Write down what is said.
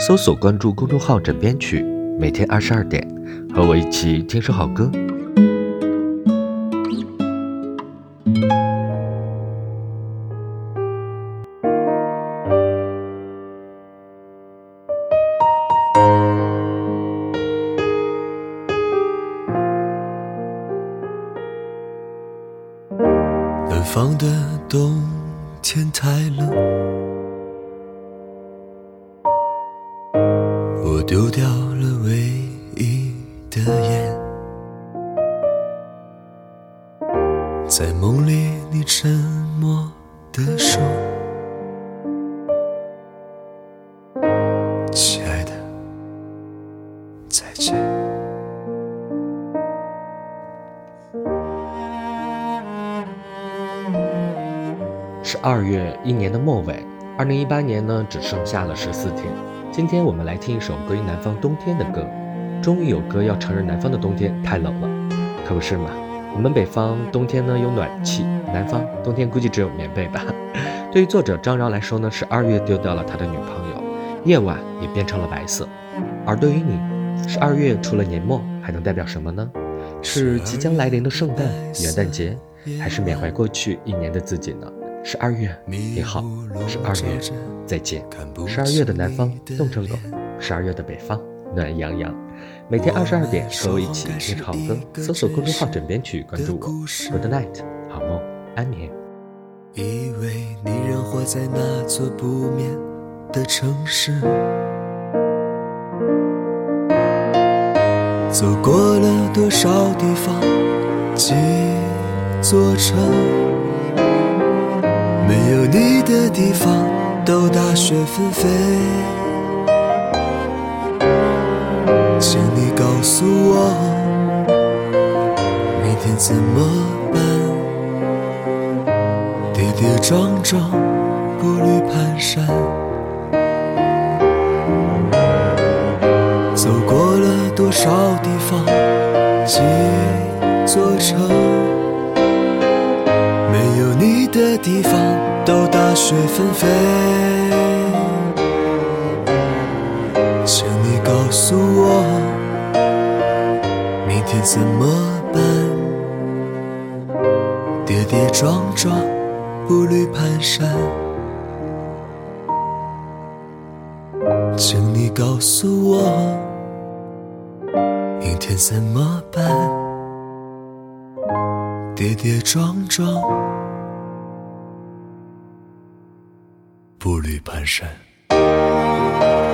搜索关注公众号“枕边曲”，每天二十二点，和我一起听首好歌。南方的冬天太冷，丢掉了唯一的烟。在梦里，你沉默的说：“亲爱的，再见。”是二月，一年的末尾。二零一八年呢，只剩下了十四天。今天我们来听一首关于南方冬天的歌。终于有歌要承认南方的冬天太冷了，可不是嘛？我们北方冬天呢有暖气，南方冬天估计只有棉被吧。对于作者张饶来说呢，是二月丢掉了他的女朋友，夜晚也变成了白色。而对于你，是二月除了年末还能代表什么呢？是即将来临的圣诞、元旦节，还是缅怀过去一年的自己呢？十二月你好，十二月再见。十二月的南方冻成狗，十二月的北方暖洋洋。每天二十二点和我一起听好歌，搜索公众号“枕边曲”，关注我。Good night，好梦，安眠。以为你仍活在那座不眠的城市，走过了多少地方，几座城，没有你的地方都大雪纷飞。请你告诉我，明天怎么办？跌跌撞撞，步履蹒跚，走过了多少地方，几座城，有你的地方都大雪纷飞。请你告诉我，明天怎么办？跌跌撞撞，步履蹒跚。请你告诉我，明天怎么办？跌跌撞撞，步履蹒跚。